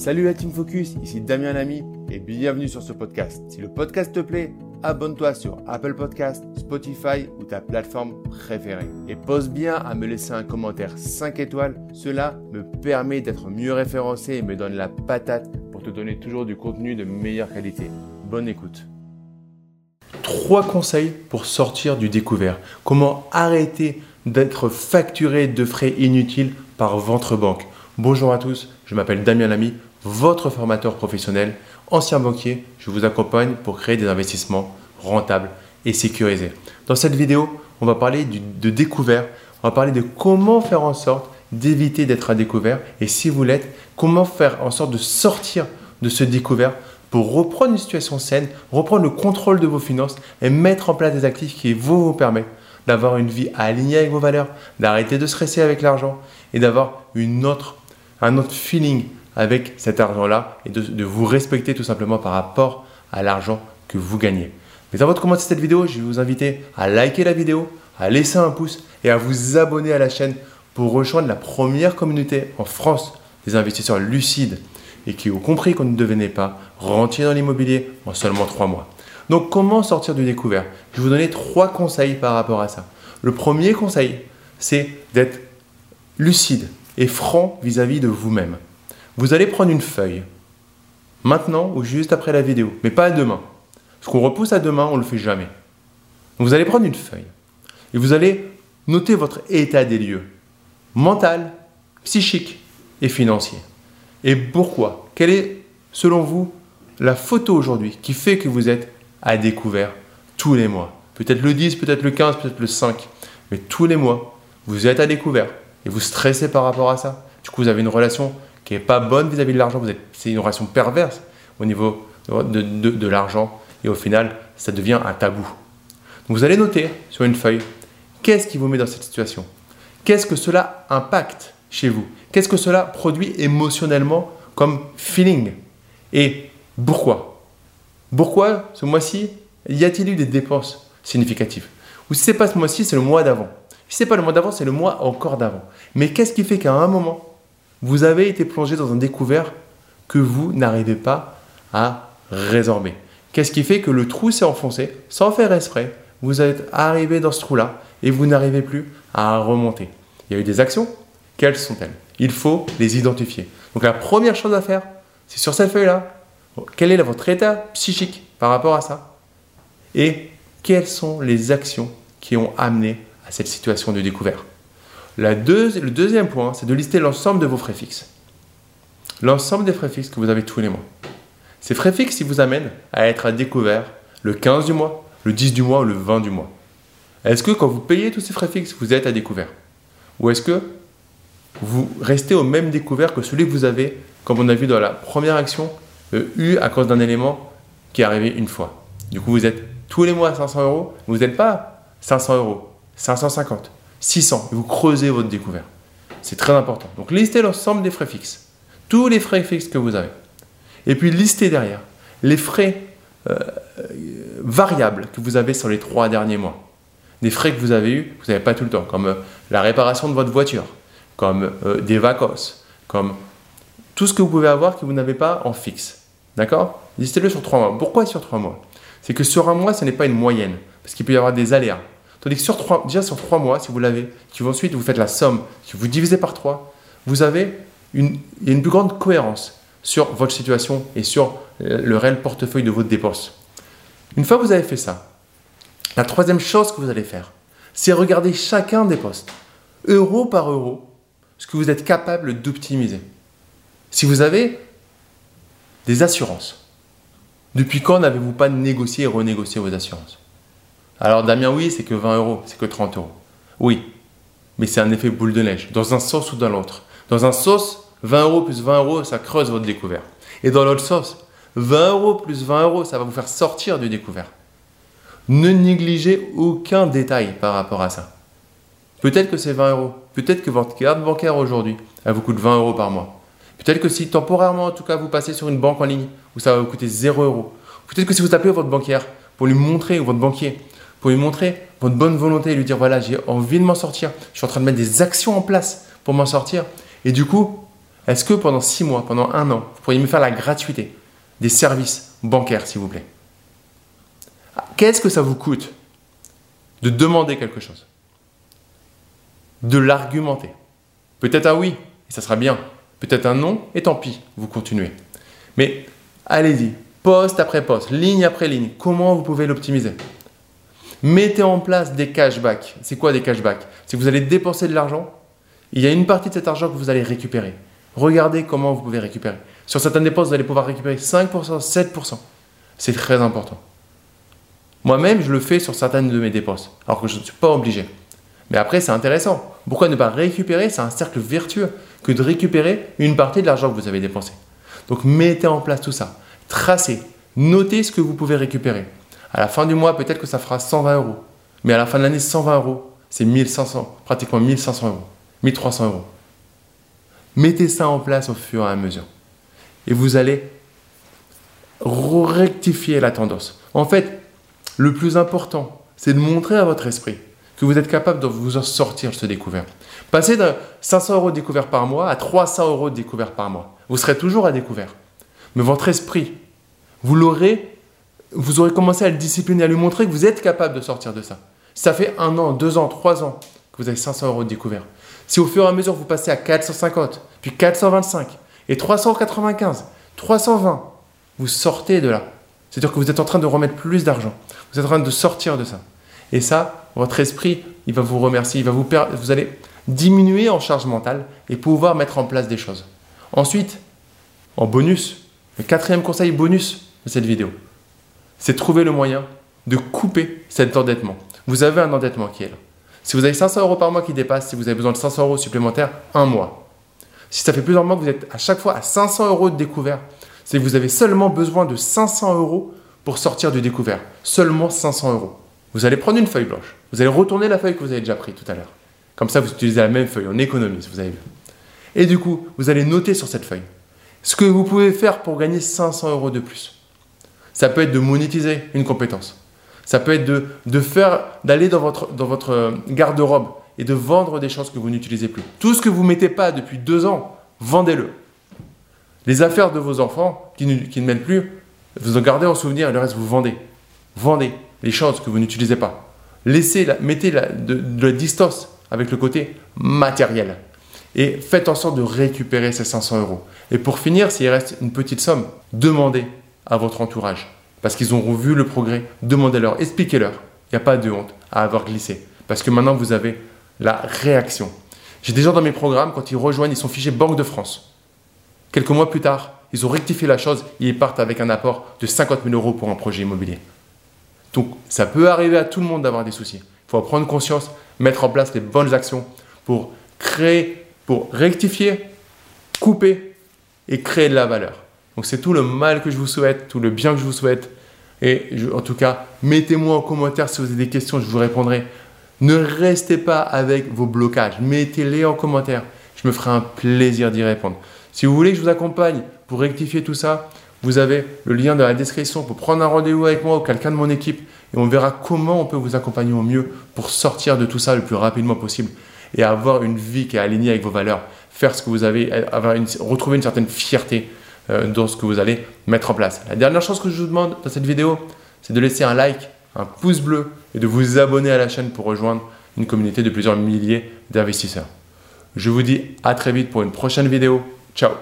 Salut la Team Focus, ici Damien Lamy et bienvenue sur ce podcast. Si le podcast te plaît, abonne-toi sur Apple Podcast, Spotify ou ta plateforme préférée. Et pose bien à me laisser un commentaire 5 étoiles, cela me permet d'être mieux référencé et me donne la patate pour te donner toujours du contenu de meilleure qualité. Bonne écoute. Trois conseils pour sortir du découvert. Comment arrêter d'être facturé de frais inutiles par votre banque. Bonjour à tous, je m'appelle Damien Lamy, votre formateur professionnel, ancien banquier. Je vous accompagne pour créer des investissements rentables et sécurisés. Dans cette vidéo, on va parler de découvert. On va parler de comment faire en sorte d'éviter d'être à découvert et si vous l'êtes, comment faire en sorte de sortir de ce découvert pour reprendre une situation saine, reprendre le contrôle de vos finances et mettre en place des actifs qui vous permettre d'avoir une vie alignée avec vos valeurs, d'arrêter de stresser avec l'argent et d'avoir un autre feeling avec cet argent-là et de, vous respecter tout simplement par rapport à l'argent que vous gagnez. Mais avant de commencer cette vidéo, je vais vous inviter à liker la vidéo, à laisser un pouce et à vous abonner à la chaîne pour rejoindre la première communauté en France des investisseurs lucides et qui ont compris qu'on ne devenait pas rentier dans l'immobilier en seulement trois mois. Donc comment sortir du découvert? Je vais vous donner trois conseils par rapport à ça. Le premier conseil, c'est d'être lucide et franc vis-à-vis de vous-même. Vous allez prendre une feuille, maintenant ou juste après la vidéo, mais pas demain. Ce qu'on repousse à demain, on ne le fait jamais. vous allez prendre une feuille et vous allez noter votre état des lieux, mental, psychique et financier. Et pourquoi? Quelle est, selon vous, la photo aujourd'hui qui fait que vous êtes à découvert tous les mois? Peut-être le 10, peut-être le 15, peut-être le 5, mais tous les mois, vous êtes à découvert et vous stressez par rapport à ça. Du coup, vous avez une relation qui n'est pas bonne vis-à-vis de l'argent. C'est une relation perverse au niveau de, de, l'argent. Et au final, ça devient un tabou. Donc, vous allez noter sur une feuille qu'est-ce qui vous met dans cette situation? Qu'est-ce que cela impacte chez vous? Qu'est-ce que cela produit émotionnellement comme feeling? Et pourquoi? Pourquoi ce mois-ci, y a-t-il eu des dépenses significatives? Ou si ce n'est pas ce mois-ci, c'est le mois d'avant. Si ce n'est pas le mois d'avant, c'est le mois encore d'avant. Mais qu'est-ce qui fait qu'à un moment, vous avez été plongé dans un découvert que vous n'arrivez pas à résorber Qu'est-ce qui fait que le trou s'est enfoncé sans faire exprès Vous êtes arrivé dans ce trou-là et vous n'arrivez plus à remonter. Il y a eu des actions. Quelles sont-elles? Il faut les identifier. Donc la première chose à faire, c'est sur cette feuille-là, quel est votre état psychique par rapport à ça? Et quelles sont les actions qui ont amené cette situation de découvert? Le deuxième point, c'est de lister l'ensemble de vos frais fixes. L'ensemble des frais fixes que vous avez tous les mois. Ces frais fixes, ils vous amènent à être à découvert le 15 du mois, le 10 du mois ou le 20 du mois. Est-ce que quand vous payez tous ces frais fixes, vous êtes à découvert? Ou est-ce que vous restez au même découvert que celui que vous avez, comme on a vu dans la première action, euh, eu à cause d'un élément qui est arrivé une fois? Du coup, vous êtes tous les mois à 500 euros, vous n'êtes pas 500 euros, 550, 600, et vous creusez votre découvert. C'est très important. Donc listez l'ensemble des frais fixes, tous les frais fixes que vous avez. Et puis listez derrière les frais euh, variables que vous avez sur les trois derniers mois. Des frais que vous avez eus, vous n'avez pas tout le temps, comme euh, la réparation de votre voiture, comme euh, des vacances, comme tout ce que vous pouvez avoir que vous n'avez pas en fixe. D'accord? Listez-le sur trois mois. Pourquoi sur trois mois? C'est que sur un mois, ce n'est pas une moyenne, parce qu'il peut y avoir des aléas. Tandis que sur 3, déjà sur 3 mois, si vous l'avez, qui ensuite vous faites la somme, si vous divisez par 3, vous avez une, plus grande cohérence sur votre situation et sur le réel portefeuille de votre dépense. Une fois que vous avez fait ça, la troisième chose que vous allez faire, c'est regarder chacun des postes, euro par euro, ce que vous êtes capable d'optimiser. Si vous avez des assurances, depuis quand n'avez-vous pas négocié et renégocié vos assurances? Alors Damien, oui, c'est que 20 euros, c'est que 30 euros. Oui, mais c'est un effet boule de neige, dans un sens ou dans l'autre. Dans un sens, 20 euros plus 20 euros, ça creuse votre découvert. Et dans l'autre sens, 20 euros plus 20 euros, ça va vous faire sortir du découvert. Ne négligez aucun détail par rapport à ça. Peut-être que c'est 20 euros. Peut-être que votre carte bancaire aujourd'hui, elle vous coûte 20 euros par mois. Peut-être que si temporairement, en tout cas, vous passez sur une banque en ligne où ça va vous coûter 0 euros. Peut-être que si vous appelez votre banquière pour lui montrer, ou votre banquier, pour lui montrer votre bonne volonté et lui dire voilà, j'ai envie de m'en sortir, je suis en train de mettre des actions en place pour m'en sortir. Et du coup, Est-ce que pendant six mois, pendant un an, vous pourriez me faire la gratuité des services bancaires, s'il vous plaît? Qu'est-ce que ça vous coûte de demander quelque chose? De l'argumenter. Peut-être un oui, et ça sera bien. Peut-être un non, et tant pis, vous continuez. Mais allez-y, poste après poste, ligne après ligne, comment vous pouvez l'optimiser? Mettez en place des cashbacks. C'est quoi des cashbacks? C'est que vous allez dépenser de l'argent, il y a une partie de cet argent que vous allez récupérer. Regardez comment vous pouvez récupérer. Sur certaines dépenses, vous allez pouvoir récupérer 5%, 7%. C'est très important. Moi-même, je le fais sur certaines de mes dépenses, alors que je ne suis pas obligé. Mais après, c'est intéressant. Pourquoi ne pas récupérer? C'est un cercle vertueux que de récupérer une partie de l'argent que vous avez dépensé. Donc, mettez en place tout ça. Tracez. Notez ce que vous pouvez récupérer. À la fin du mois, peut-être que ça fera 120 euros. Mais à la fin de l'année, 120 euros, c'est 1500, pratiquement 1500 euros, 1300 euros. Mettez ça en place au fur et à mesure. Et vous allez rectifier la tendance. En fait, le plus important, c'est de montrer à votre esprit que vous êtes capable de vous en sortir de ce découvert. Passer de 500 euros de découvert par mois à 300 euros de découvert par mois. Vous serez toujours à découvert. Mais votre esprit, vous l'aurez, vous aurez commencé à le discipliner, à lui montrer que vous êtes capable de sortir de ça. Ça fait un an, deux ans, trois ans que vous avez 500 euros de découvert. Si au fur et à mesure vous passez à 450, puis 425 et 395, 320, vous sortez de là. C'est-à-dire que vous êtes en train de remettre plus d'argent. Vous êtes en train de sortir de ça. Et ça, votre esprit, il va vous remercier, il va vous, vous allez diminuer en charge mentale et pouvoir mettre en place des choses. Ensuite, en bonus, le quatrième conseil bonus de cette vidéo, c'est trouver le moyen de couper cet endettement. Vous avez un endettement qui est là. Si vous avez 500 euros par mois qui dépassent, si vous avez besoin de 500 euros supplémentaires, un mois. Si ça fait plusieurs mois que vous êtes à chaque fois à 500 euros de découvert, c'est que vous avez seulement besoin de 500 euros pour sortir du découvert. Seulement 500 euros. Vous allez prendre une feuille blanche. Vous allez retourner la feuille que vous avez déjà prise tout à l'heure. Comme ça, vous utilisez la même feuille. On économise, vous avez vu. Et du coup, vous allez noter sur cette feuille ce que vous pouvez faire pour gagner 500 euros de plus. Ça peut être de monétiser une compétence. Ça peut être de, faire, d'aller dans votre, dans votre euh, garde-robe et de vendre des choses que vous n'utilisez plus. Tout ce que vous ne mettez pas depuis deux ans, vendez-le. Les affaires de vos enfants qui ne, qui ne mènent plus, vous en gardez en souvenir et le reste vous vendez. Vendez les choses que vous n'utilisez pas. Laissez, la, mettez la, de, la distance avec le côté matériel. Et faites en sorte de récupérer ces 500 euros. Et pour finir, s'il reste une petite somme, demandez à votre entourage parce qu'ils auront vu le progrès, demandez-leur, expliquez-leur. Il n'y a pas de honte à avoir glissé. Parce que maintenant, vous avez la réaction. J'ai des gens dans mes programmes, quand ils rejoignent, ils sont fichés Banque de France. Quelques mois plus tard, ils ont rectifié la chose ils partent avec un apport de 50 000 euros pour un projet immobilier. Donc, ça peut arriver à tout le monde d'avoir des soucis. Il faut en prendre conscience, mettre en place les bonnes actions pour créer, pour rectifier, couper et créer de la valeur. Donc c'est tout le mal que je vous souhaite, tout le bien que je vous souhaite. Et en tout cas, mettez-moi en commentaire si vous avez des questions, je vous répondrai. Ne restez pas avec vos blocages, mettez-les en commentaire. Je me ferai un plaisir d'y répondre. Si vous voulez que je vous accompagne pour rectifier tout ça, vous avez le lien dans la description pour prendre un rendez-vous avec moi ou quelqu'un de mon équipe et on verra comment on peut vous accompagner au mieux pour sortir de tout ça le plus rapidement possible et avoir une vie qui est alignée avec vos valeurs, faire ce que vous avez, retrouver une certaine fierté euh, dans ce que vous allez mettre en place. La dernière chose que je vous demande dans cette vidéo, c'est de laisser un like, un pouce bleu et de vous abonner à la chaîne pour rejoindre une communauté de plusieurs milliers d'investisseurs. Je vous dis à très vite pour une prochaine vidéo. Ciao